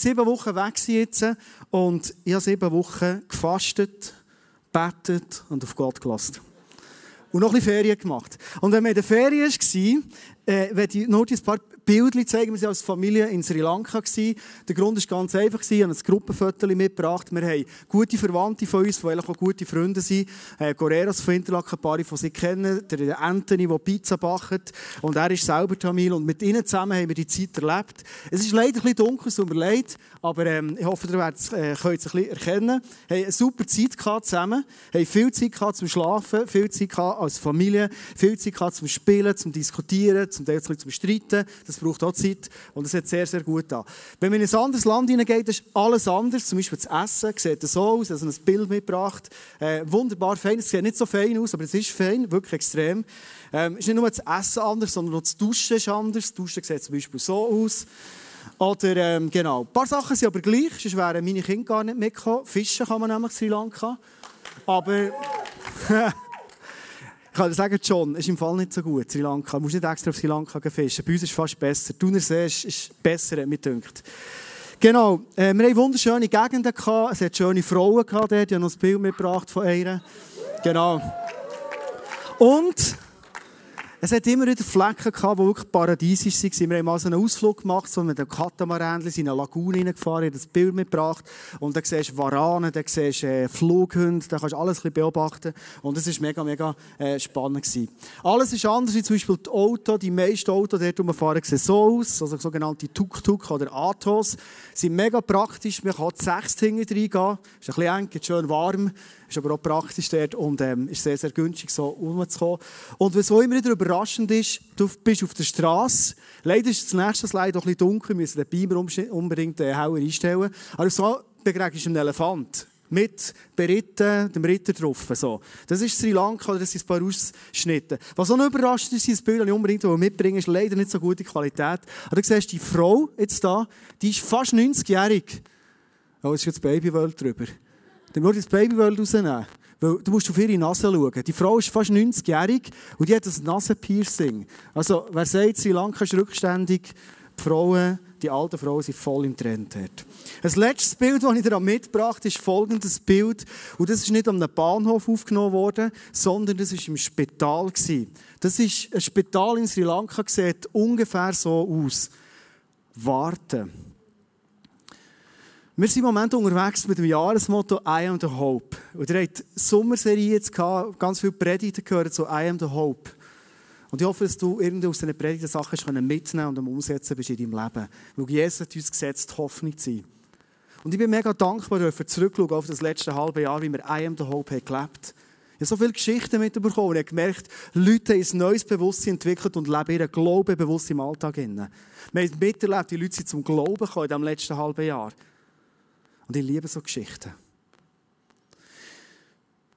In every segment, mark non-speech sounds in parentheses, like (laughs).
sieben Wochen weg jetzt und ich habe sieben Wochen gefastet, betet und auf Gott gelassen. Und noch ein bisschen Ferien gemacht. Und wenn wir in der Ferien waren, äh, werde ich nur ein paar Bildchen zeigen. Wir waren als Familie in Sri Lanka. Der Grund war ganz einfach. Ich habe ein Gruppenfoto mitgebracht. Wir haben gute Verwandte von uns, die eigentlich auch gute Freunde sind. Äh, Goreras von Interlaken, ein paar von sie kennen. Der Anthony, der Pizza backt. Und er ist selber Tamil. Und mit ihnen zusammen haben wir die Zeit erlebt. Es ist leider ein bisschen dunkel, es tut mir leid. Aber ähm, ich hoffe, ihr werdet, äh, könnt es ein bisschen erkennen. Wir haben eine super Zeit zusammen. Wir haben viel Zeit gehabt zum Schlafen, viel Zeit als Familie, viel Zeit zum Spielen, zum Diskutieren, zum zum Streiten. Das braucht auch Zeit. Und es hat sehr, sehr gut an. Wenn man in ein anderes Land hineingeht, ist alles anders. Zum Beispiel das Essen sieht so aus. Also ein Bild mitgebracht. Äh, wunderbar fein. Es sieht nicht so fein aus, aber es ist fein. Wirklich extrem. Ähm, es ist nicht nur das Essen anders, sondern auch das Duschen ist anders. Das Duschen sieht zum Beispiel so aus. Oder, ähm, genau. Ein paar Sachen sind aber gleich, sonst wären meine Kinder gar nicht mitgekommen. Fischen kann man nämlich in Sri Lanka. Aber, (laughs) ich kann dir sagen, John, ist im Fall nicht so gut, Sri Lanka. Du musst nicht extra auf Sri Lanka fischen. Bei uns ist es fast besser. Thunersee ist, ist besser, hat mir gedacht. Genau, äh, wir hatten wunderschöne Gegenden. Gehabt. Es hat schöne Frauen gehabt dort. Ich habe noch ein Bild mitgebracht von einer. Genau. Und es hat immer wieder Flecken gehabt, die wirklich paradiesisch waren. Wir haben mal so einen Ausflug gemacht, so mit einem Katamaran in eine Lagune hineingefahren, ich das Bild mitgebracht. Und dann siehst du Waranen, dann siehst du äh, Flughunde, da kannst du alles ein beobachten. Und es war mega, mega äh, spannend. Gewesen. Alles ist anders, wie zum Beispiel die Autos. Die meisten Autos, dort wo wir fahren, sehen so aus, also sogenannte Tuk-Tuk oder Atos. sind mega praktisch, man kann sechs hinten reingehen. Ist ein bisschen eng, schön warm. Ist aber auch praktisch dort und ähm, ist sehr, sehr günstig, so umzukommen. Und was auch immer wieder überraschend ist, du bist auf der Straße. Leider ist das nächste Slide auch ein bisschen dunkel, wir müssen den Beamer unbedingt äh, heller einstellen. Aber so begegnest du einen Elefant mit Beritten, dem Ritter drauf. So. Das ist Sri Lanka, das sind ein paar Ausschnitte. Was auch noch überraschend ist, das Bild, das ich unbedingt mitbringen ist leider nicht so gute Qualität. Aber du siehst die Frau jetzt da, die ist fast 90-jährig. Oh, jetzt ist jetzt Babywelt drüber. Dann musst du das Baby rausnehmen. Weil du musst auf ihre Nase schauen. Die Frau ist fast 90-jährig und die hat ein Nasenpiercing. Also, wer sagt, Sri Lanka ist rückständig, die Frauen, die alten Frauen sind voll im Trend dort. Das letzte Bild, das ich dir mitgebracht habe, ist folgendes Bild. Und das ist nicht am Bahnhof aufgenommen worden, sondern das war im Spital. Das ist ein Spital in Sri Lanka, sieht ungefähr so aus. Warten. Wir sind im Moment unterwegs mit dem Jahresmotto I am the Hope. Und ihr habt Sommerserie jetzt gehabt, ganz viele Predigten gehört zu I am the Hope. Und ich hoffe, dass du irgendwie aus diesen Predigten Sachen mitnehmen und umsetzen bist in deinem Leben. Weil Jesus hat uns gesetzt, Hoffnung zu sein. Und ich bin mega dankbar, dürfen zurückschauen auf das letzte halbe Jahr, wie wir I am the Hope haben gelebt ich habe so viele Geschichten mitbekommen und ich habe gemerkt, Leute haben ein neues Bewusstsein entwickelt und leben ihren Glauben bewusst im Alltag. Wir haben miterlebt, die Leute sind zum Glauben gekommen in diesem letzten halben Jahr. Und ich liebe so Geschichten.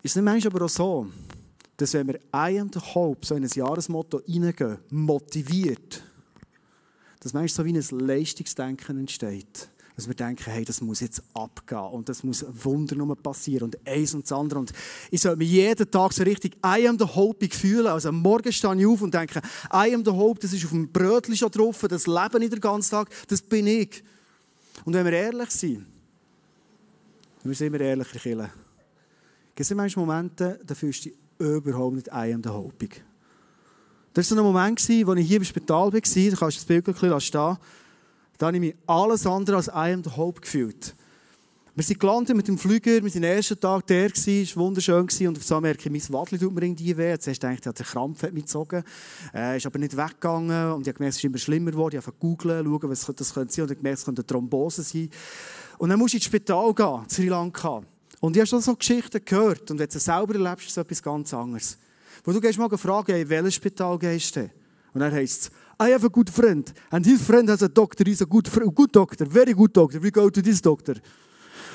Ist es nicht manchmal aber auch so, dass wenn wir I am the Hope, so in ein Jahresmotto reingehen, motiviert, dass manchmal so wie ein Leistungsdenken entsteht. Dass wir denken, hey, das muss jetzt abgehen und das muss Wunder nur passieren und eins und das andere. Und ich soll mich jeden Tag so richtig I am the Hope fühlen. Also am Morgen stehe ich auf und denke, I am the Hope, das ist auf dem Brötchen schon drauf, das Leben nicht den ganzen Tag, das bin ich. Und wenn wir ehrlich sind, wir sind immer ehrlich, Kille. Es gibt manchmal Momente, da fühlst du dich überhaupt nicht ein an der Hoffnung. Das war so ein Moment, wo ich hier im Spital war, da kannst du das Bild ein bisschen stehen da habe ich mich alles andere als I am the Hope gefühlt. Wir sind gelandet mit dem Flüger, wir sind den ersten Tag der, es war wunderschön und auf einmal merke ich, mein Wadli tut mir irgendwie weh. Zuerst dachte ich, der Krampf hat mich gezogen, äh, ist aber nicht weggegangen und ich habe gemerkt, es ist immer schlimmer geworden. Ich habe googeln, schauen, was das könnte und ich habe gemerkt, es könnte eine Thrombose sein. Und dann musst du ins Spital gehen, Sri Lanka. Und ich habe schon so Geschichten gehört. Und wenn du selber erlebst, ist es etwas ganz anderes. Wo du gehst mal fragen, in welches Spital gehst du? Und dann heisst es, I have a good friend. And his friend has a doctor. He's a good, good doctor. Very good doctor. We go to this doctor.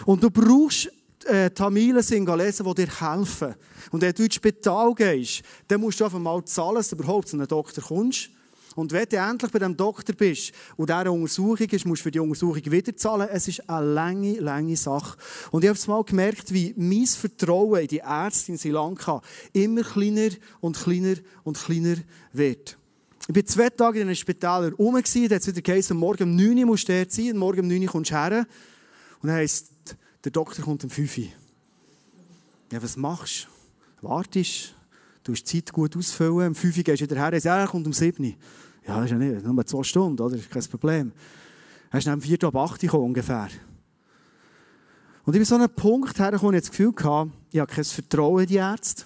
Und du brauchst äh, Tamilen, Singalesen, die dir helfen. Und wenn du ins Spital gehst, dann musst du einfach mal zahlen, dass du überhaupt zu einem Doktor kommst. Und wenn du endlich bei dem Doktor bist und der Untersuchung ist, musst du für die Untersuchung wieder zahlen. Es ist eine lange, lange Sache. Und ich habe es mal gemerkt, wie mein Vertrauen in die Ärzte in Sri Lanka immer kleiner und kleiner und kleiner wird. Ich war zwei Tage in einem Spital rum, da hat es wieder geheißen, morgen um 9 Uhr musst du dort sein, morgen um 9 Uhr kommst du her. Und dann heisst, der Doktor kommt um 5 Uhr. Ja, was machst du? Wartest, du hast die Zeit gut ausfüllen, um 5 Uhr gehst du wieder her, er kommt um 7 Uhr. Ja, ist ja nicht, nur zwei Stunden, oder? Das ist kein Problem. Er ist um 4 Uhr ab 8 Uhr ungefähr. Und ich bin so einem Punkt hergekommen, ich das Gefühl hatte, ich habe kein Vertrauen in die Ärzte.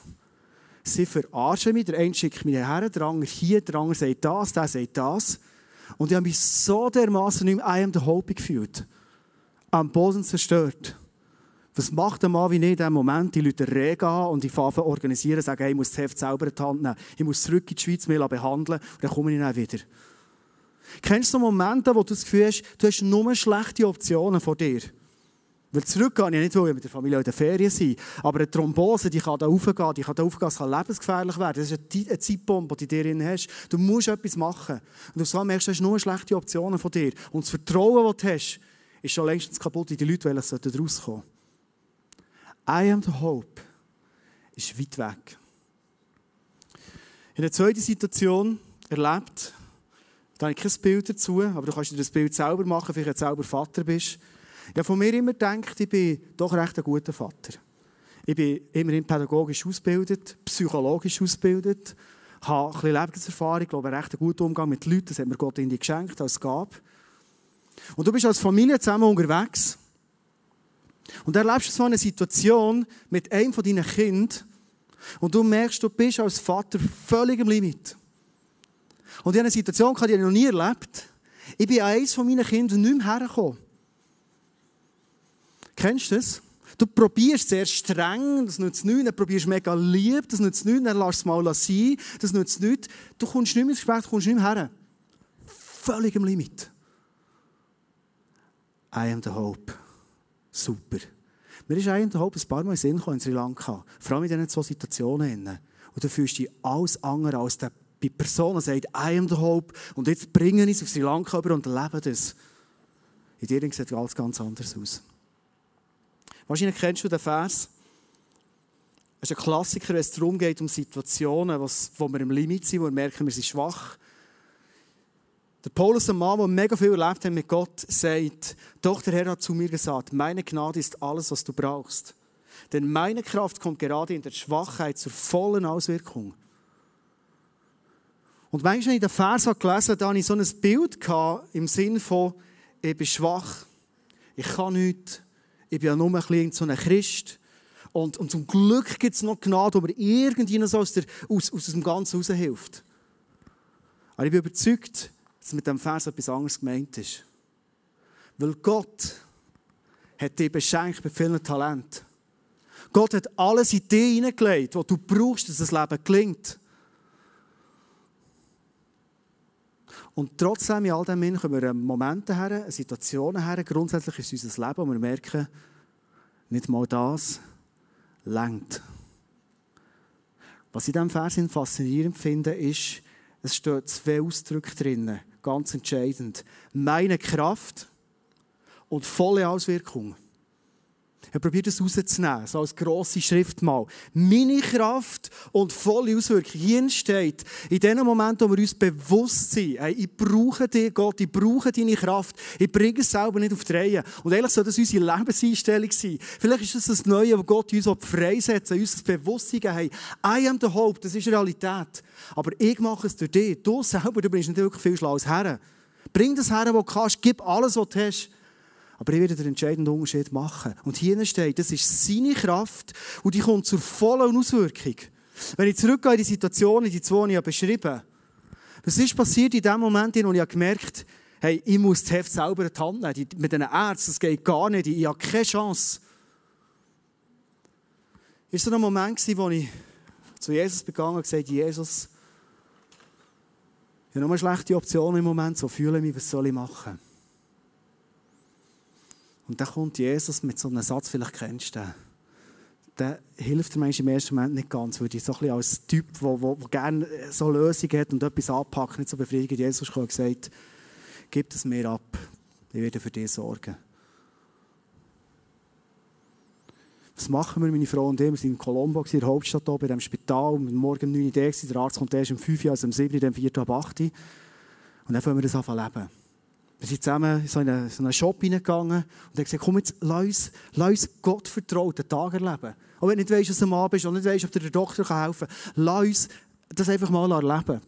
Sie verarschen mich, der eine schickt mich her, der andere hier, der andere sagt das, der sagt das. Und ich habe mich so dermaßen nicht mehr I am the Hope gefühlt. Am Boden zerstört. Was macht ein Mann wie ich in diesem Moment? Die Leute regen an und die Pfaffen organisieren, sagen, hey, ich muss das Heft selber in die Hand nehmen. Ich muss zurück in die Schweiz mich behandeln und dann komme ich dann wieder. Kennst du so Momente, wo du das Gefühl hast, du hast nur schlechte Optionen vor dir? Weil zurückgehen, ich nicht mit der Familie in der Ferien sein, aber eine Thrombose, die kann da aufgehen, die kann da aufgehen, es kann lebensgefährlich werden. Das ist eine Zeitbombe, die du drin hast. Du musst etwas machen. Und du so merkst, du hast nur schlechte Optionen von dir. Und das Vertrauen, das du hast, ist schon längst kaputt, die Leute wollen daraus kommen. I am the hope ist weit weg. In der zweiten Situation erlebt, da habe ich kein Bild dazu, aber du kannst dir das Bild selber machen, vielleicht du selber Vater bist. Ich von mir immer gedacht, ich bin doch recht ein guter Vater. Ich bin immerhin pädagogisch ausgebildet, psychologisch ausgebildet, habe ein bisschen Lebenserfahrung, glaube einen recht guten Umgang mit Leuten, das hat mir Gott in die geschenkt als Gabe. Und du bist als Familie zusammen unterwegs und erlebst du so eine Situation mit einem von deinen Kindern und du merkst, du bist als Vater völlig im Limit. Und ich habe eine Situation, die ich noch nie erlebt Ich bin an eines von meinen Kindern nicht mehr hergekommen. Kennst du das? Du probierst sehr streng, das nützt nichts, dann probierst mega lieb, das nützt nichts, dann lass es mal sein, das nützt nichts. Du kommst nicht mehr ins Gespräch, du kommst nicht mehr her. Völlig im Limit. I am the hope. Super. Mir ist eigentlich ein paar Mal in Sinn in Sri Lanka. Vor allem in diesen zwei Situationen. Und du fühlst dich alles andere als der Person, die sagt, I am the hope. Und jetzt bringen ich es auf Sri Lanka über und leben das. In dir sieht alles ganz anders aus. Wahrscheinlich kennst du den Vers. Es ist ein Klassiker, wenn es darum geht, um Situationen, wo wir im Limit sind, wo wir merken, wir sind schwach. Der Paulus, ein Mann, der mega viel erlebt hat mit Gott, sagt, doch der Herr hat zu mir gesagt, meine Gnade ist alles, was du brauchst. Denn meine Kraft kommt gerade in der Schwachheit zur vollen Auswirkung. Und manchmal, wenn ich den Vers gelesen habe, hatte ich so ein Bild im Sinn von, ich bin schwach, ich kann nichts, ich bin ja nur ein bisschen so ein Christ. Und, und zum Glück gibt es noch Gnade, wo mir irgendjemand aus, aus, aus dem Ganzen raushilft. Aber ich bin überzeugt, dass mit dem Vers etwas anderes gemeint ist. Weil Gott hat dich beschenkt mit vielen Talenten. Gott hat alles in dich hineingelegt, was du brauchst, dass das Leben gelingt. Und trotzdem, in all dem kommen wir Momente her, Situationen her, grundsätzlich ist unser Leben, wo wir merken, nicht mal das längt. Was ich in diesem Vers faszinierend finde, ist, es stehen zwei Ausdrücke drin ganz entscheidend. Meine Kraft und volle Auswirkung. Er probiert es rauszunehmen, so als grosse Schrift mal. Meine Kraft und volle Auswirkung. Hier steht, in dem Moment, wo wir uns bewusst sind, hey, ich brauche dich, Gott, ich brauche deine Kraft, ich bringe es selber nicht auf die Reihe. Und ehrlich soll das unsere Lebenseinstellung sein. Vielleicht ist das das Neue, was Gott uns freisetzt, uns das Bewusstsein hey, I am the hope, das ist Realität. Aber ich mache es durch dich. Du selber, du bist nicht wirklich viel schlau als Herr. Bring das her, was du kannst, gib alles, was du hast. Aber ich werde den entscheidenden Unterschied machen. Und hier steht, das ist seine Kraft und die kommt zur vollen Auswirkung. Wenn ich zurückgehe in die Situation, die zwei, die ich beschrieben habe, was ist passiert in dem Moment, wo ich gemerkt habe, hey, ich muss das Heft selber in die Hand nehmen. Mit den Ärzten, das geht gar nicht, ich habe keine Chance. Es war so ein Moment, wo ich zu Jesus begangen und gesagt Jesus, ich habe nur schlechte Optionen im Moment, so fühle ich mich, was soll ich machen? Und dann kommt Jesus mit so einem Satz, vielleicht kennst du den. Der hilft mir im ersten Moment nicht ganz, weil ich so ein bisschen als Typ, der, gerne so Lösungen hat und etwas anpackt, nicht so befriedigt. Jesus hat gesagt, gib es mir ab, ich werde für dich sorgen. was machen wir, meine Frau und ich? Wir waren in Colombo, in der Hauptstadt, hier, bei dem Spital. Morgen um 9 Uhr, der Arzt kommt erst um 5 Uhr, also um 7 Uhr, dann 4 Uhr, ab 8 Uhr. Und dann fangen wir das an zu leben. Wir sind zusammen in so einen, so einen Shop hineingegangen und haben gesagt, komm jetzt, lass uns, lass Gott vertrauten Tag erleben. Auch wenn du nicht weißt, was am Abend ist, und nicht weißt, ob dir der Doktor helfen kann, lass uns das einfach mal erleben.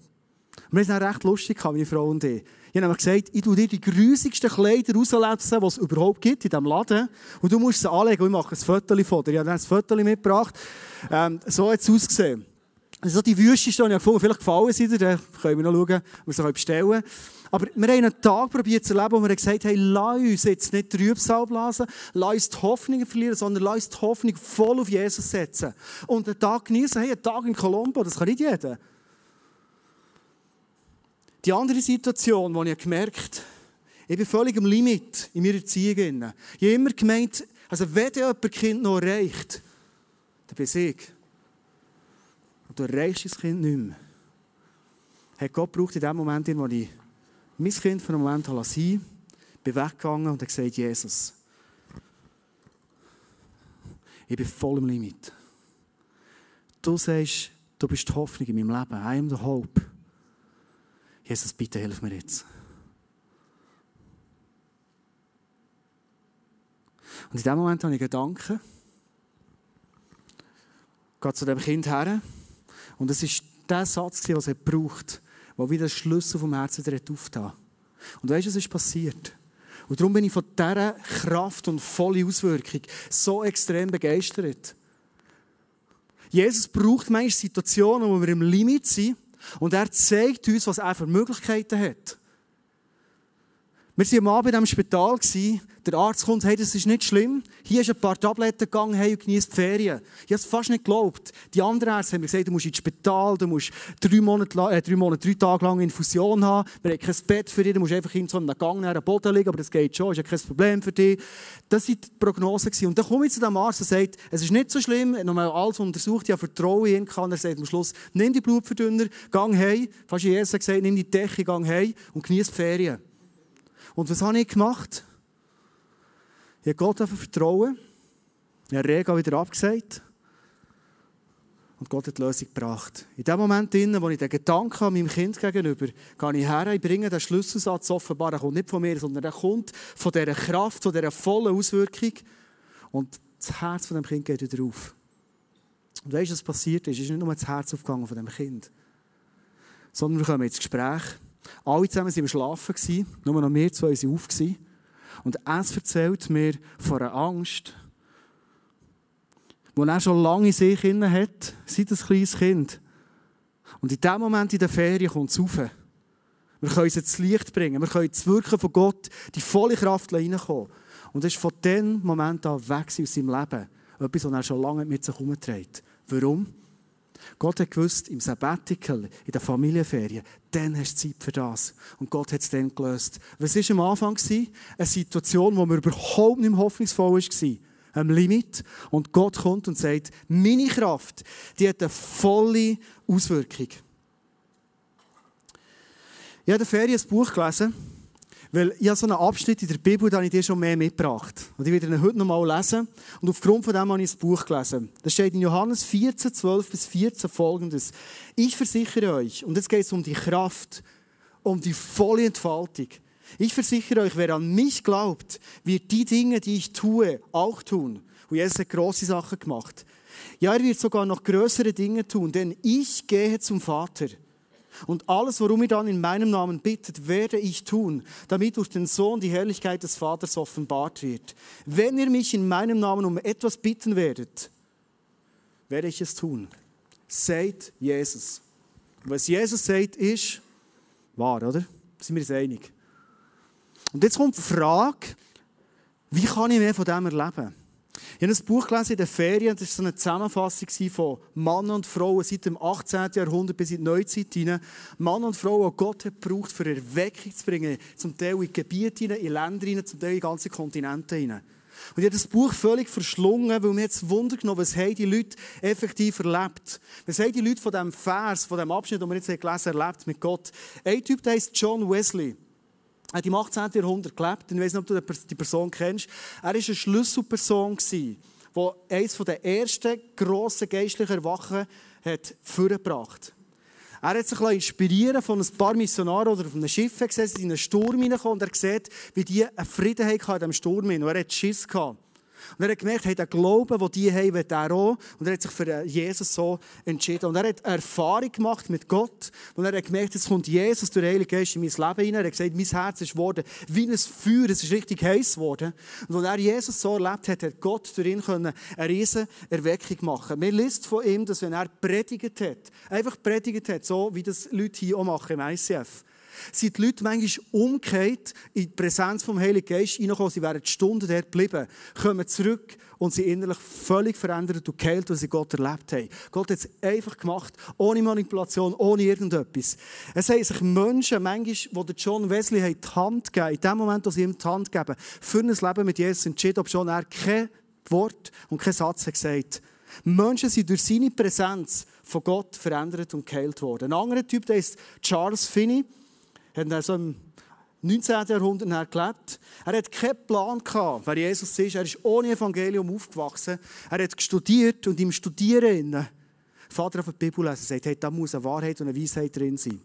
Wir haben es recht lustig, meine Frau und ich. Ich habe gesagt, ich tue dir die grusigsten Kleider rauslesen, die es überhaupt gibt in diesem Laden. Und du musst sie anlegen und ich mache ein Foto von dir. Ich habe dann ein Foto mitgebracht. Ähm, so hat es ausgesehen. Also die wüsteste habe ich gefunden. Vielleicht gefallen sie dir. Dann können wir noch schauen, was sie bestellen. Aber wir haben einen Tag probiert zu leben, wo wir gesagt haben, lass uns jetzt nicht Trübsal blasen, lass uns die Hoffnung verlieren, sondern lass uns die Hoffnung voll auf Jesus setzen. Und einen Tag genießen, hey, einen Tag in Colombo, das kann nicht jeder. Die andere Situation, wo ich gemerkt habe, ich bin völlig am Limit in meiner Erziehung. Ich habe immer gemeint, also wenn jemand Kind noch erreicht, dann bin ich. Du erreichst das Kind nicht mehr. Hat Gott braucht in dem Moment, in dem ich mein Kind für einen Moment sein bin weggegangen und habe gesagt, Jesus, ich bin voll im Limit. Du sagst, du bist die Hoffnung in meinem Leben. I am the hope. Jesus, bitte hilf mir jetzt. Und in dem Moment habe ich Gedanken, gehe zu dem Kind her und es ist der Satz, was er braucht, der wieder den Schlüssel vom Herzen aufgetan Und weißt du, was ist passiert? Und darum bin ich von dieser Kraft und volle Auswirkung so extrem begeistert. Jesus braucht manchmal Situationen, wo wir im Limit sind und er zeigt uns, was er für Möglichkeiten hat. Wir waren am Abend im Spital. Der Arzt kommt, hey, das ist nicht schlimm. Hier ist ein paar Tabletten gegangen hey, und genießt die Ferien. Ich habe es fast nicht geglaubt. Die anderen Ärzte haben mir gesagt, du musst ins Spital, du musst drei Monate, äh, drei, Monate, drei Tage lang Infusion haben. Wir haben kein Bett für dich, du musst einfach in so einem Gang am Boden liegen, aber das geht schon, ist ja kein Problem für dich. Das waren die Prognosen. Und dann komme ich zu dem Arzt und sagt, es ist nicht so schlimm, ich habe alles untersucht, ich habe Vertrauen in ihn. Er sagt am Schluss, nimm die Blutverdünner, gang heim. Fast Jesus hat gesagt, nimm die Decke, gang heim und genieß die Ferien. Und was habe ich gemacht? Ich habe Gott vertrauen. Ich habe Rega wieder abgesagt. Und Gott hat die Lösung gebracht. In dem Moment, wo ich den Gedanken habe, meinem Kind gegenüber, gehe ich her, ich bringe den Schlüsselsatz offenbar, der kommt nicht von mir, sondern der kommt von dieser Kraft, von dieser vollen Auswirkung. Und das Herz von dem Kind geht wieder auf. Und weißt du, was passiert ist? Es ist nicht nur das Herz aufgegangen von dem Kind, sondern wir kommen ins Gespräch. Alle zusammen waren im Schlafen, nur noch wir zwei waren auf. Und es erzählt mir von einer Angst, die er schon lange in sich hat, seit ein kleines Kind. Und in dem Moment in der Ferien kommt es rauf. Wir können es ins Licht bringen. Wir können das Wirken von Gott, die volle Kraft reinkommen. Und es ist von dem Moment an weg aus seinem Leben. Etwas, was er schon lange mit sich herumträgt. Warum? Gott hat gewusst, im Sabbatical, in der Familienferien, dann hast du Zeit für das. Und Gott hat es dann gelöst. Was war am Anfang? Eine Situation, wo man überhaupt nicht hoffnungsvoll war. Am Limit. Und Gott kommt und sagt, meine Kraft, die hat eine volle Auswirkung. Ich habe in der Ferien ein Buch gelesen. Weil ich habe so einen Abschnitt in der Bibel, den ich dir schon mehr mitgebracht. Und ich werde ihn heute noch mal lesen. Und aufgrund von dem habe ich das Buch gelesen. Da steht in Johannes 14, 12 bis 14 folgendes. Ich versichere euch, und jetzt geht es um die Kraft, um die volle Entfaltung. Ich versichere euch, wer an mich glaubt, wird die Dinge, die ich tue, auch tun. Und Jesus hat grosse Sachen gemacht. Ja, er wird sogar noch größere Dinge tun, denn ich gehe zum Vater. Und alles, worum ihr dann in meinem Namen bittet, werde ich tun, damit durch den Sohn die Herrlichkeit des Vaters offenbart wird. Wenn ihr mich in meinem Namen um etwas bitten werdet, werde ich es tun. Seid Jesus. was Jesus sagt, ist wahr, oder? Sind wir uns einig? Und jetzt kommt die Frage, wie kann ich mehr von dem erleben? Ich habe ein Buch gelesen in den Ferien, das war so eine Zusammenfassung von Mann und Frauen seit dem 18. Jahrhundert bis in die Neuzeit hinein. Mann und Frau, die Gott hat gebraucht, für Erweckung zu bringen, zum Teil in Gebiete in Länder zum Teil in ganze Kontinente hinein. Und ich habe das Buch völlig verschlungen, weil mir jetzt Wunder genommen, was haben die Leute effektiv erlebt. Was haben die Leute von diesem Vers, von diesem Abschnitt, den wir jetzt gelesen haben, erlebt mit Gott. Ein Typ, der heißt John Wesley. Er hat im 18. Jahrhundert gelebt. Ich weiß nicht, ob du die Person kennst. Er war eine Schlüsselperson, die eines der ersten grossen geistlichen Erwachen hat vorgebracht Er hat sich inspirieren von ein paar Missionaren oder auf einem Schiff gesehen, in einen Sturm hineingekommen und er sieht, wie die einen Frieden hatten in diesem Sturm. Und er hat Schiss gehabt. Und er hat gemerkt, hey, der Glauben, den die haben, will er auch. Und er hat sich für Jesus so entschieden. Und er hat Erfahrung gemacht mit Gott. Und er hat gemerkt, jetzt kommt Jesus durch den Heiligen Geist in mein Leben hinein. Er hat gesagt, mein Herz ist geworden wie ein Feuer. Es ist richtig heiß geworden. Und als er Jesus so erlebt hat, hat Gott durch ihn eine riesige Erweckung machen Wir lesen von ihm, dass wenn er predigt hat, einfach predigt hat, so wie das Leute hier auch machen im ICF, sind die Leute manchmal umgekehrt in die Präsenz vom Heiligen Geist reingekommen. Sie wären Stunden dort geblieben, kommen zurück und sind innerlich völlig verändert und geheilt, was sie Gott erlebt haben. Gott hat es einfach gemacht, ohne Manipulation, ohne irgendetwas. Es haben sich Menschen, manchmal, die John Wesley die Hand gegeben in dem Moment, wo sie ihm die Hand geben, für ein Leben mit Jesus entschieden, ob schon er kein Wort und kein Satz hat gesagt Menschen sind durch seine Präsenz von Gott verändert und geheilt worden. Ein anderer Typ, der ist Charles Finney hat er so im 19. Jahrhundert gelebt. Er hat keinen Plan gehabt, wer Jesus ist. Er ist ohne Evangelium aufgewachsen. Er hat studiert und im Studieren Vater auf die Bibel lesen sagt, hey, da muss eine Wahrheit und eine Weisheit drin sein.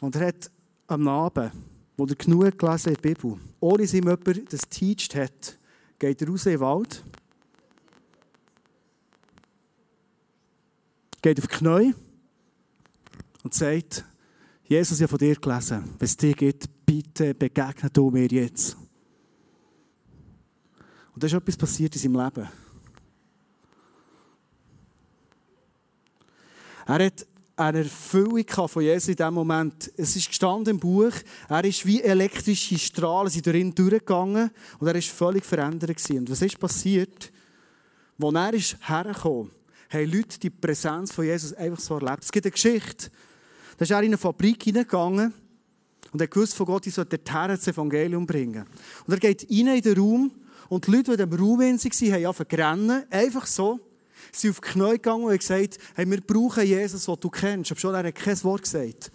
Und er hat am Abend, wo er genug gelesen der Bibel, ohne dass ihm jemand das teacht hat, geht er raus in den Wald, geht auf die Knie und sagt, Jesus, ich habe von dir gelesen, wenn es dir geht, bitte begegne du mir jetzt. Und da ist etwas passiert in seinem Leben. Er hat eine Erfüllung von Jesus in diesem Moment. Es ist gestanden im Buch, er ist wie elektrische Strahlen sind durch ihn durchgegangen und er ist völlig verändert gewesen. Und was ist passiert? Als er ist hergekommen, haben Leute die Präsenz von Jesus einfach so erlebt. Es gibt eine Geschichte, da ist er in eine Fabrik hineingegangen und er gewusst von Gott, ich soll dorthin das Evangelium bringen. Und er geht rein in den Raum und die Leute, die in dem Raum waren, haben angefangen zu einfach so. Sie sind auf die Knie gegangen und haben gesagt, hey, wir brauchen Jesus, den du kennst. Aber schon er hat kein Wort gesagt.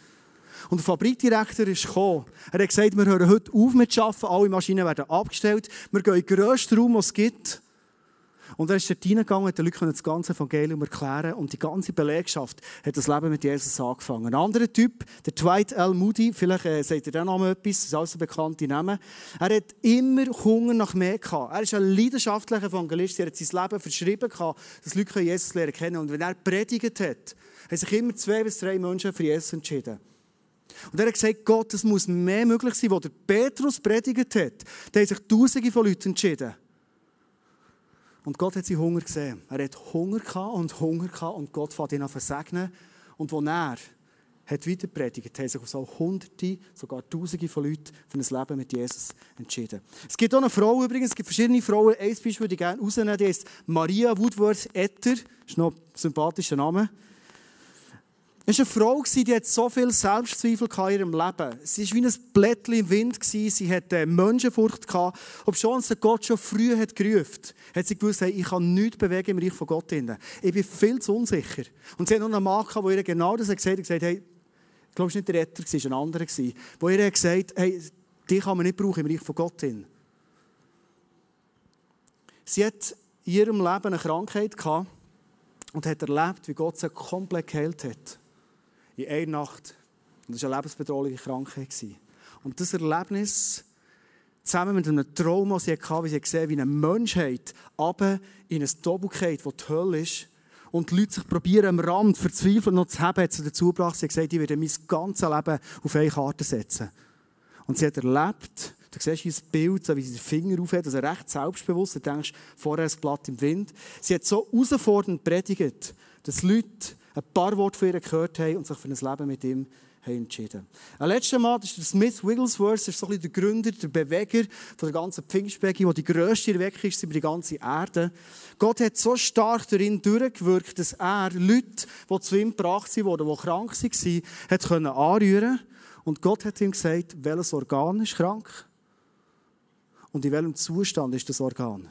Und der Fabrikdirektor ist gekommen. Er hat gesagt, wir hören heute auf mit Arbeiten, alle Maschinen werden abgestellt, wir gehen in den grössten Raum, den es gibt. Und er ist dort reingegangen und den Leuten das ganze Evangelium erklären und die ganze Belegschaft hat das Leben mit Jesus angefangen. Ein anderer Typ, der Dwight L. Moody, vielleicht äh, sagt ihr den Namen etwas, das ist alles ein bekannter Name. Er hat immer Hunger nach mehr gehabt. Er ist ein leidenschaftlicher Evangelist, er hat sein Leben verschrieben gehabt, dass Leute Jesus lernen können. Und wenn er predigt hat, haben sich immer zwei bis drei Menschen für Jesus entschieden. Und er hat gesagt, Gott, es muss mehr möglich sein, wo der Petrus predigt hat. Da haben sich Tausende von Leuten entschieden. Und Gott hat seinen Hunger gesehen. Er hat Hunger gehabt und Hunger gehabt und Gott fand ihn an versegnen. Und wo er hat weiter predigt, haben sich so Hunderte, sogar Tausende von Leuten für ein Leben mit Jesus entschieden. Es gibt auch eine Frau übrigens, es gibt verschiedene Frauen. Ein Beispiel würde ich gerne rausnehmen, die heißt Maria Woodworth Etter. Das ist noch ein sympathischer Name. Es war eine Frau, die hat so viel Selbstzweifel in ihrem Leben. Sie war wie ein Blättchen im Wind. Sie hatte Menschenfurcht. Ob schon sie Gott schon früh hat gerufen hat sie gewusst, ich kann nichts bewegen im Reich von Gott. Ich bin viel zu unsicher. Und sie hat noch einen Mann, der ihr genau das gesagt hat. gesagt, hey, ich glaube, es war nicht der Retter, es war ein anderer. Der ihr gesagt hat, hey, dich kann man nicht brauchen im Reich von Gott. Sie hat in ihrem Leben eine Krankheit und hat erlebt, wie Gott sie komplett geheilt hat in einer Nacht. Und das war eine lebensbedrohliche Krankheit. Und das Erlebnis, zusammen mit einem Traum, das sie hatte, wie sie gesehen wie eine Menschheit aber in ein Doppelkeit, wo die Hölle ist, und die Leute sich probieren, am Rand verzweifelt noch zu haben, hat sie dazu gebracht, sie hat gesagt, ich werde mein ganzes Leben auf eine Karte setzen. Und sie hat erlebt, du siehst ein Bild, so wie sie den Finger aufhält, also recht selbstbewusst, du denkst, vorher ein Blatt im Wind. Sie hat so herausfordernd predigt, dass Leute ein paar Worte von ihr gehört haben und sich für ein Leben mit ihm haben entschieden. Ein letzter Mal ist der Smith Wigglesworth, ist so ein der Gründer, der Beweger von der ganzen Pfingstbewegung, die die grösste Erweckung ist über die ganze Erde. Gott hat so stark darin durchgewirkt, dass er Leute, die zu ihm gebracht wurden, die krank waren, hat können anrühren Und Gott hat ihm gesagt, welches Organ ist krank und in welchem Zustand ist das Organ.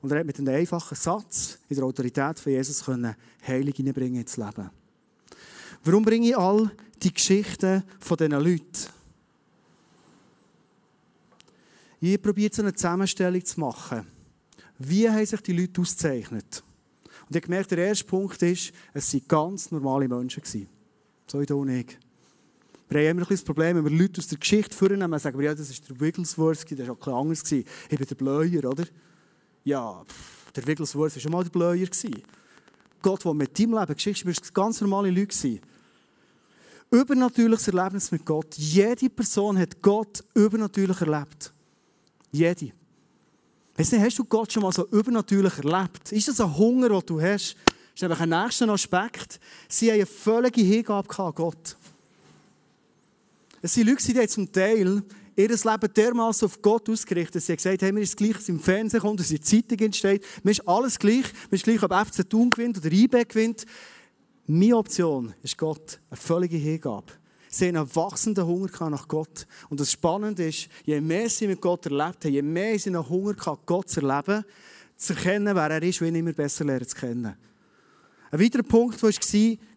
Und er hat mit einem einfachen Satz in der Autorität von Jesus können Heilung hineinbringen ins Leben. Warum bringe ich all die Geschichten von diesen Leuten? Ich probiere so eine Zusammenstellung zu machen. Wie haben sich die Leute ausgezeichnet? Und ich gemerkt, der erste Punkt ist, es waren ganz normale Menschen. So du und ich. Wir haben immer ein das Problem, wenn wir Leute aus der Geschichte vornehmen sagen, ja, das ist der Wigglesworth, das war auch ein anders. Ich bin der Bleuer, oder? Ja, pff, der Wigglesworth war schon mal der Bleuer. Gott, der mit deinem Leben Geschichte war, ganz normale Leute. Übernatürliches Erlebnis mit Gott. Jede Person hat Gott übernatürlich erlebt. Jede. Weißt du, hast du Gott schon mal so übernatürlich erlebt? Ist das ein Hunger, den du hast? Das ist nämlich ein nächster Aspekt. Sie haben eine völlige Hingabe an Gott. Es sind Leute, die zum Teil ihr Leben dermaßen auf Gott ausgerichtet Sie haben gesagt, hey, mir ist gleich, was im Fernsehen kommt, was in der Zeitung entsteht. Mir ist alles gleich. Mir ist gleich, ob FC Thun gewinnt oder IB gewinnt. Meine Option ist Gott. Eine völlige Hingabe. Sie haben einen wachsenden Hunger nach Gott. Und das Spannende ist, je mehr sie mit Gott erlebt haben, je mehr sie einen Hunger hatten, Gott zu erleben, zu erkennen, wer er ist, und ihn immer besser lernen zu kennen. Ein weiterer Punkt war,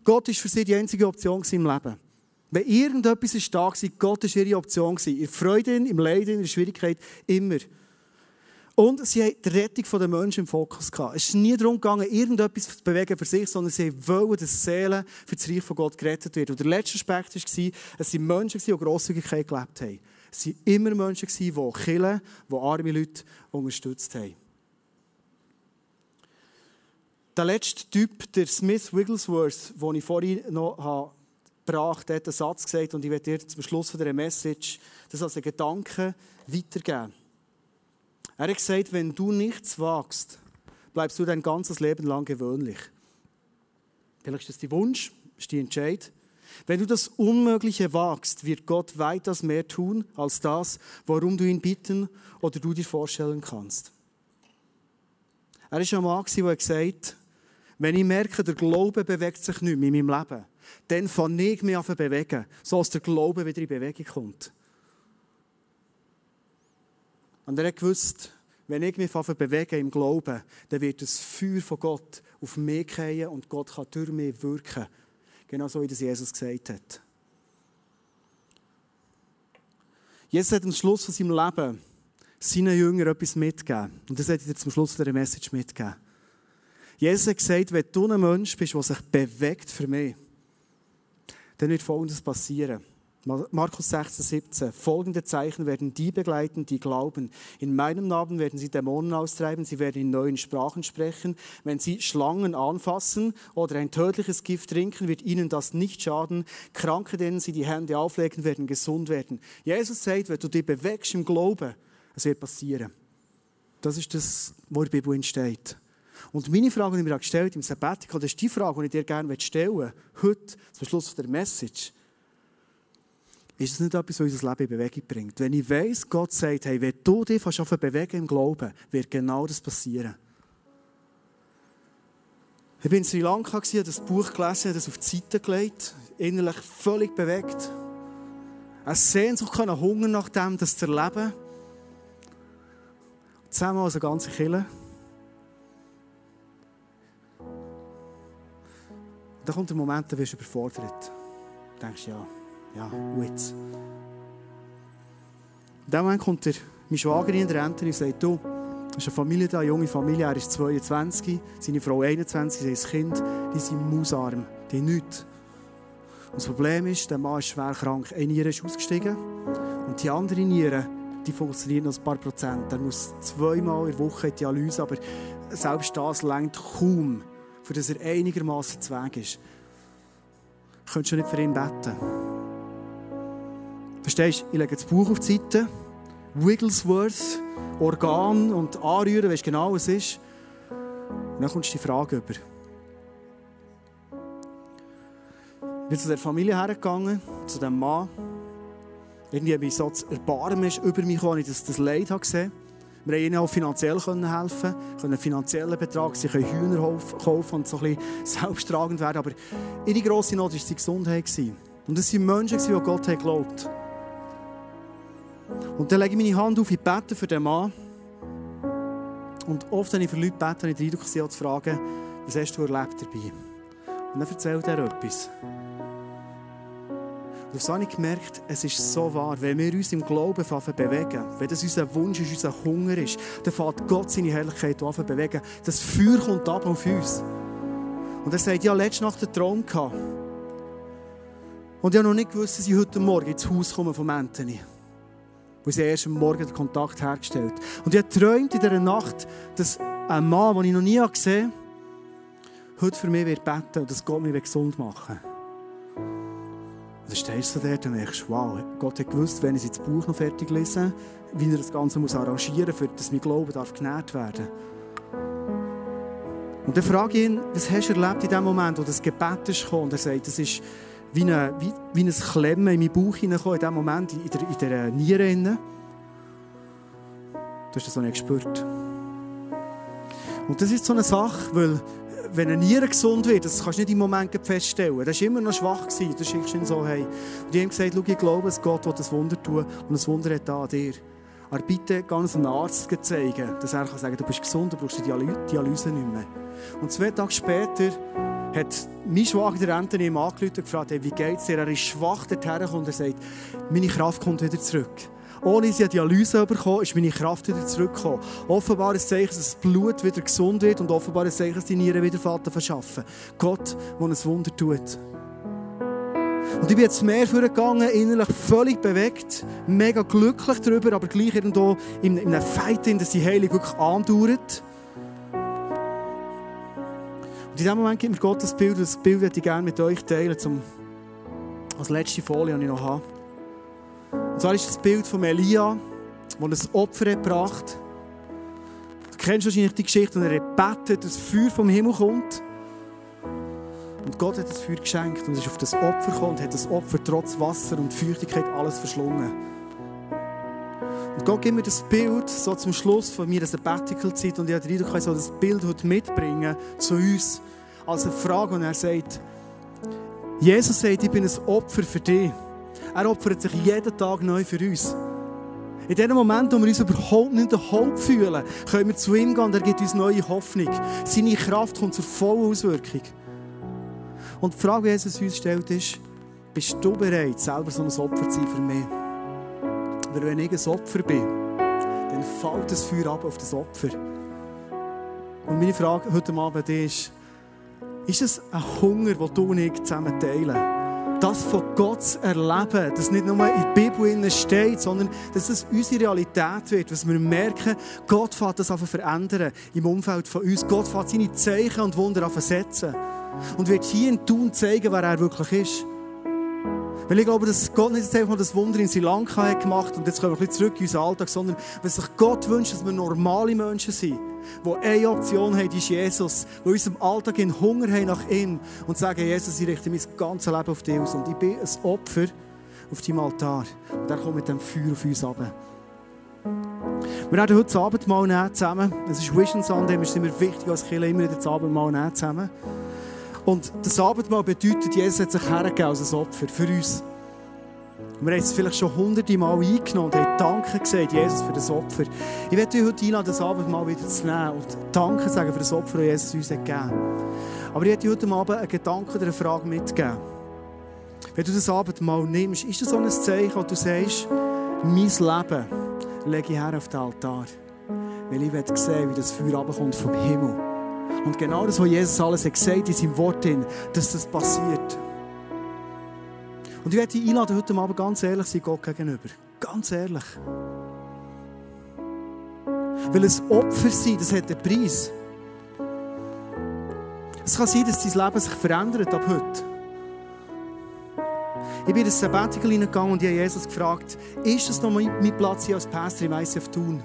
Gott war für sie die einzige Option im Leben. Wenn irgendetwas ist da war, Gott war ihre Option. In Freude, im Leid, in der Schwierigkeit, immer. Und sie haben die Rettung der Menschen im Fokus gehabt. Es ist nie darum gegangen, irgendetwas zu bewegen für sich, sondern sie wollten, dass Seelen für das Reich von Gott gerettet werden. Und der letzte Aspekt war, es waren Menschen, die Grosszügigkeit gelebt haben. Es waren immer Menschen, die Killen, die arme Leute unterstützt haben. Der letzte Typ, der Smith Wigglesworth, den ich vorhin noch habe gebracht, hat einen Satz gesagt und ich werde dir zum Schluss dieser Message das als einen Gedanken weitergeben. Er hat gesagt, wenn du nichts wagst, bleibst du dein ganzes Leben lang gewöhnlich. Vielleicht ist das dein Wunsch, ist die Entscheid. Wenn du das Unmögliche wagst, wird Gott weitaus mehr tun als das, worum du ihn bitten oder du dir vorstellen kannst. Er ist ein Mann, der gesagt hat, wenn ich merke, der Glaube bewegt sich nicht mehr in meinem Leben, dann fange ich mich an zu bewegen, so dass der Glaube wieder in Bewegung kommt. Und er hat gewusst, wenn ich mich bewege im Glauben, dann wird das Feuer von Gott auf mich fallen und Gott kann durch mich wirken. Genau so, wie das Jesus gesagt hat. Jesus hat am Schluss von seinem Leben seinen Jüngern etwas mitgegeben. Und das hat er zum Schluss der Message mitgegeben. Jesus hat gesagt, wenn du ein Mensch bist, der sich bewegt für mich, dann wird Folgendes passieren. Markus 16, 17. Folgende Zeichen werden die begleiten, die glauben. In meinem Namen werden sie Dämonen austreiben, sie werden in neuen Sprachen sprechen. Wenn sie Schlangen anfassen oder ein tödliches Gift trinken, wird ihnen das nicht schaden. Kranke, denen sie die Hände auflegen, werden gesund werden. Jesus sagt, wenn du dich bewegst im Glauben, es wird passieren. Das ist das, wo der Bibel entsteht. Und meine Frage, die ich mir gestellt im Sabbatical, das ist die Frage, die ich dir gerne stellen möchte, heute, zum Schluss der Message. Ist es nicht etwas, was unser Leben in Bewegung bringt? Wenn ich weiss, Gott sagt, hey, wenn du dich fast bewegen im Glauben, wird genau das passieren. Ich war in Sri Lanka, habe das Buch gelesen, habe das auf die Seite gelegt, innerlich völlig bewegt. Eine Sehnsucht, einen Hunger nach dem, das zu erleben. Zusammen als eine ganze Kille. Dann kommt der Moment, da wirst du überfordert. Du denkst, ja, ja, jetzt? In dem Moment kommt der, mein Schwager in der Rente und sagt, du, es ist eine Familie da, eine junge Familie, er ist 22, seine Frau 21, sie ist Kind, die sind mausarm, die haben nichts. Und das Problem ist, der Mann ist schwer krank. Eine Niere ist ausgestiegen und die andere Niere, die funktioniert noch ein paar Prozent. Er muss zweimal in der Woche die Dialyse, aber selbst das längt kaum, für das er einigermaßen zu Weg ist. Könntest du nicht für ihn beten? Verstehst du? Ich lege das Buch auf die Seite. Wigglesworth, Organ und anrühren, weißt du genau, was es ist. Und dann kommst du die Frage über. Ich bin zu der Familie hergegangen, zu dem Mann. Irgendwie habe ich so das Erbarmen über mich, als ich das, Leid gesehen habe. Wir haben ihnen auch finanziell helfen können, einen finanziellen Betrag, sie können Hühner kaufen und so ein bisschen (laughs) selbsttragend werden. Aber ihre grosse Not war die Gesundheit. Und es waren Menschen, die Gott geglaubt Und dann lege ich meine Hand auf, ich bete für den Mann. Und oft, wenn ich für Leute bete, habe ich den Eindruck, sie zu fragen, was hast du erlebt dabei? Und dann erzählt er etwas. Und so habe ich gemerkt, es ist so wahr, wenn wir uns im Glauben bewegen, wenn das unser Wunsch ist, unser Hunger ist, dann fängt Gott seine Herrlichkeit bewegen. Das Feuer kommt ab auf uns. Und er sagt, ja, letzte Nacht einen Traum gehabt. Und ich habe noch nicht gewusst, dass ich heute Morgen ins Haus komme von Anthony. Wo sie erst am Morgen den Kontakt hergestellt Und ich habe geträumt in dieser Nacht, dass ein Mann, den ich noch nie gesehen habe, heute für mich wird beten und dass Gott mich gesund machen will. Dann stehst du dort und denkst, wow, Gott hat gewusst, wenn ich das Buch noch fertig lese, wie er das Ganze muss arrangieren muss, dass mein Glaube darf genährt werden Und dann frage ich ihn, was hast du erlebt in dem Moment, wo das Gebet ist gekommen? Und er sagt, das ist wie, eine, wie, wie ein Klemmen in meinen Bauch hineingekommen, in dem Moment, in der, in der Niere. Du hast das auch nicht gespürt. Und das ist so eine Sache, weil wenn eine Niere gesund wird, das kannst du nicht im Moment feststellen. Das war immer noch schwach. Gewesen. Du schickst ihn so hey. Und ich habe gesagt, schau, ich glaube, dass Gott das Wunder tun und das Wunder hat an dir. Aber bitte ganz einem Arzt zeigen, dass er kann sagen du bist gesund, du brauchst die Dialyse nicht mehr. Und zwei Tage später hat mein Schwager der Anthony ihm angerufen und gefragt, hey, wie geht's dir? Er ist schwach dorthin und er sagt, meine Kraft kommt wieder zurück. Ohne sie Dialyse bekommen, ist meine Kraft wieder zurückgekommen. Offenbar ein Zeichen, dass das Blut wieder gesund wird und offenbar ein Zeichen, dass die Nieren wieder Vater verschaffen. Gott, der ein Wunder tut. Und ich bin jetzt mehr vorgegangen, innerlich völlig bewegt, mega glücklich darüber, aber gleich irgendwo in, in einem Fight, dass die Heilung wirklich andauert. Und in diesem Moment gibt mir Gott das Bild, und das Bild würde ich gerne mit euch teilen, zum, als letzte Folie, die ich noch habe. Und zwar ist das Bild von Elia, der ein Opfer hat gebracht Du kennst wahrscheinlich die Geschichte, wo er betet, dass Feuer vom Himmel kommt. Und Gott hat das Feuer geschenkt und ist auf das Opfer gekommen und hat das Opfer trotz Wasser und Feuchtigkeit alles verschlungen. Und Gott gibt mir das Bild so zum Schluss von mir, das Sabbatical-Zeit, und ich habe den Eindruck, das Bild heute mitbringen zu uns als eine Frage, und er sagt, Jesus sagt, ich bin ein Opfer für dich. Er opfert sich jeden Tag neu für uns. In dem Moment, wo wir uns überhaupt nicht erholt fühlen, können wir zu ihm gehen und er gibt uns neue Hoffnung. Seine Kraft kommt zur vollen Auswirkung. Und die Frage, die Jesus uns stellt, ist, bist du bereit, selber so ein Opfer zu sein für mich? Weil wenn ich ein Opfer bin, dann fällt das Feuer ab auf das Opfer. Und meine Frage heute Abend ist, ist es ein Hunger, den du und ich zusammen teilen? Das von Gott zu erleben, das nicht nur in der Bibel steht, sondern dass es unsere Realität wird, dass wir merken, Gott fährt das an verändern im Umfeld von uns. Gott fährt seine Zeichen und Wunder an setzen und wird hier in Tun zeigen, wer er wirklich ist. Weil ich glaube, dass Gott nicht einfach mal das Wunder in Sri Lanka hat gemacht und jetzt kommen wir ein bisschen zurück in unseren Alltag, sondern weil sich Gott wünscht, dass wir normale Menschen sind, die eine Option haben, die ist Jesus, die in unserem Alltag in Hunger haben nach ihm und sagen, Jesus, ich richte mein ganzes Leben auf dich aus und ich bin ein Opfer auf deinem Altar. Und er kommt mit dem Feuer auf uns runter. Wir werden heute das Abendmahl zusammen. Es ist Vision Sunday, es ist immer wichtig als Kirche immer wieder das Abendmahl nehmen zusammen. Und das Abendmahl bedeutet, Jesus hat sich hergegeben als ein Opfer für uns. Und wir haben es vielleicht schon hunderte Mal eingenommen und haben Danke gesagt, Jesus, für das Opfer. Ich werde dich heute einladen, das Abendmahl wieder zu nehmen und Danke sagen für das Opfer, das Jesus uns hat gegeben Aber ich werde dir heute Abend einen Gedanken oder eine Frage mitgeben. Wenn du das Abendmahl nimmst, ist das so ein Zeichen, wo du sagst, mein Leben lege ich her auf den Altar. Weil ich will sehen, wie das Feuer runterkommt vom Himmel. Und genau das, was Jesus alles hat gesagt in seinem Wort, dass das passiert. Und ich werde dich einladen, heute Abend ganz ehrlich sein Gott gegenüber. Ganz ehrlich. Weil ein Opfer sein, das hat einen Preis. Es kann sein, dass dein Leben sich verändert ab heute. Ich bin in das Sabbatical hineingegangen und ich habe Jesus gefragt, ist das noch mein Platz hier als Pastor im ICF tun?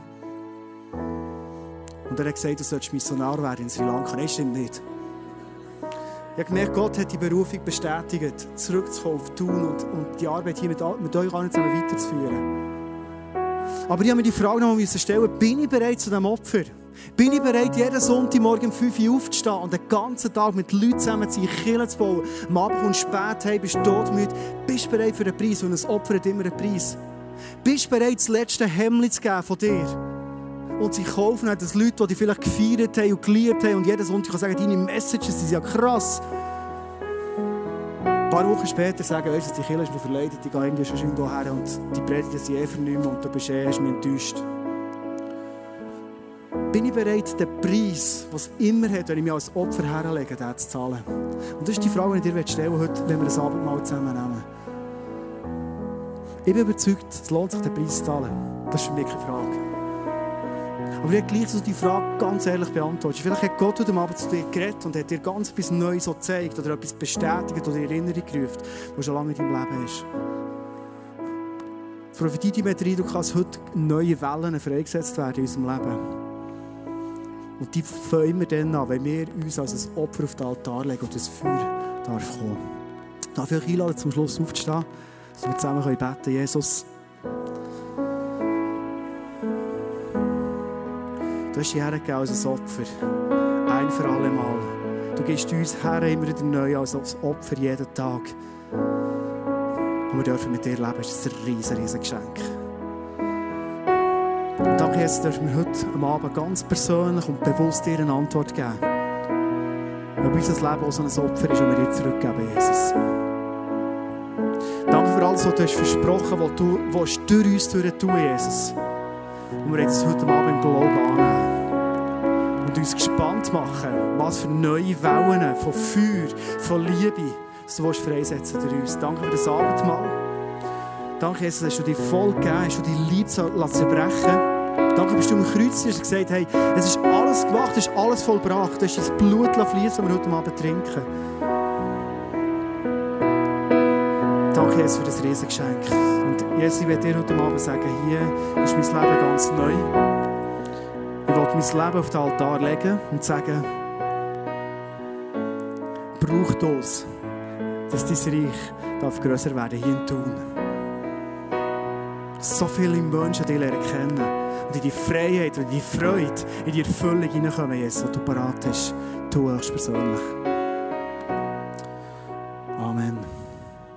Und er hat gesagt, du sollst Missionar werden in Sri Lanka. Nein, stimmt nicht. Ich habe gemerkt, Gott hat die Berufung bestätigt, zurückzukommen auf Tun und, und die Arbeit hier mit, mit euch allen zusammen weiterzuführen. Aber ich habe mir die Frage noch mal stellen, bin ich bereit zu diesem Opfer? Bin ich bereit, jeden Sonntagmorgen um 5 Uhr aufzustehen und den ganzen Tag mit Leuten zusammen zu Kirche zu bauen? Am Abend kommst spät heim, bist todmüde. Bist du bereit für einen Preis? Und ein Opfer hat immer einen Preis. Bist du bereit, das letzte Hemmli zu geben von dir? Und sie kaufen, dass Leute, die vielleicht gefeiert haben und geliebt haben und jeden Sonntag sagen, deine Messages sind ja krass. paar Wochen später sagen, weißt du, die Kirche ist mir verleidet, ich gehe schon irgendwo her und die Predigen sind eh vernünftig und du bist eh mich enttäuscht. Bin ich bereit, den Preis, was es immer hat, wenn ich mich als Opfer herlege, den zu zahlen? Und das ist die Frage, die ich dir stellen heute, wenn wir das Abendmahl zusammennehmen. Ich bin überzeugt, es lohnt sich, den Preis zu zahlen. Das ist für mich keine Frage. Aber ich gleich so die Frage ganz ehrlich beantwortet. Vielleicht hat Gott heute Abend zu dir geredet und hat dir ganz etwas Neues so gezeigt oder etwas bestätigt oder in Erinnerung gerufen, was schon lange in deinem Leben ist. Prophetiere die mit rein, du kannst heute neue Wellen freigesetzt werden in unserem Leben. Und die fangen immer dann an, wenn wir uns als ein Opfer auf den Altar legen und das Feuer darf kommen. Darf ich euch einladen, zum Schluss aufzustehen, dass wir zusammen beten können. Jesus, Du hast dich hergegeben als ein Opfer. Ein für alle Mal. Du gibst uns her immer wieder neu als Opfer jeden Tag. Und wir dürfen mit dir leben. Das ist ein riesen, riesen Geschenk. Und danke, Jesus, dürfen wir heute am Abend ganz persönlich und bewusst dir eine Antwort geben. Ob unser Leben auch so ein Opfer ist, das wir dir zurückgeben, Jesus. Danke für alles, was du hast versprochen hast, was du durch uns tun, Jesus. Und wir jetzt heute Abend im Glauben annehmen. Und uns gespannt machen, was für neue Wellen von Feuer, von Liebe du freisetzen durch uns. Danke für das Abendmahl. Danke, Jesus, dass du dich voll gegeben hast, du die Liebe zerbrechen Danke, bist du am Kreuz und gesagt hey, es ist alles gemacht, es ist alles vollbracht. Es ist das Blut fließen, das wir heute Abend trinken. Danke, Jesus, für das Riesengeschenk. Und Jesus, ich werde dir heute Abend sagen, hier ist mein Leben ganz neu. Ich will mein Leben auf den Altar legen und sagen, brauch das, dass dein Reich darf grösser werden hier in Thun. So viele Menschen dich lernen kennen und in die Freiheit und in die Freude, in die Erfüllung hineinkommen, Jesus, die du parat hast. Du höchstpersönlich. persönlich.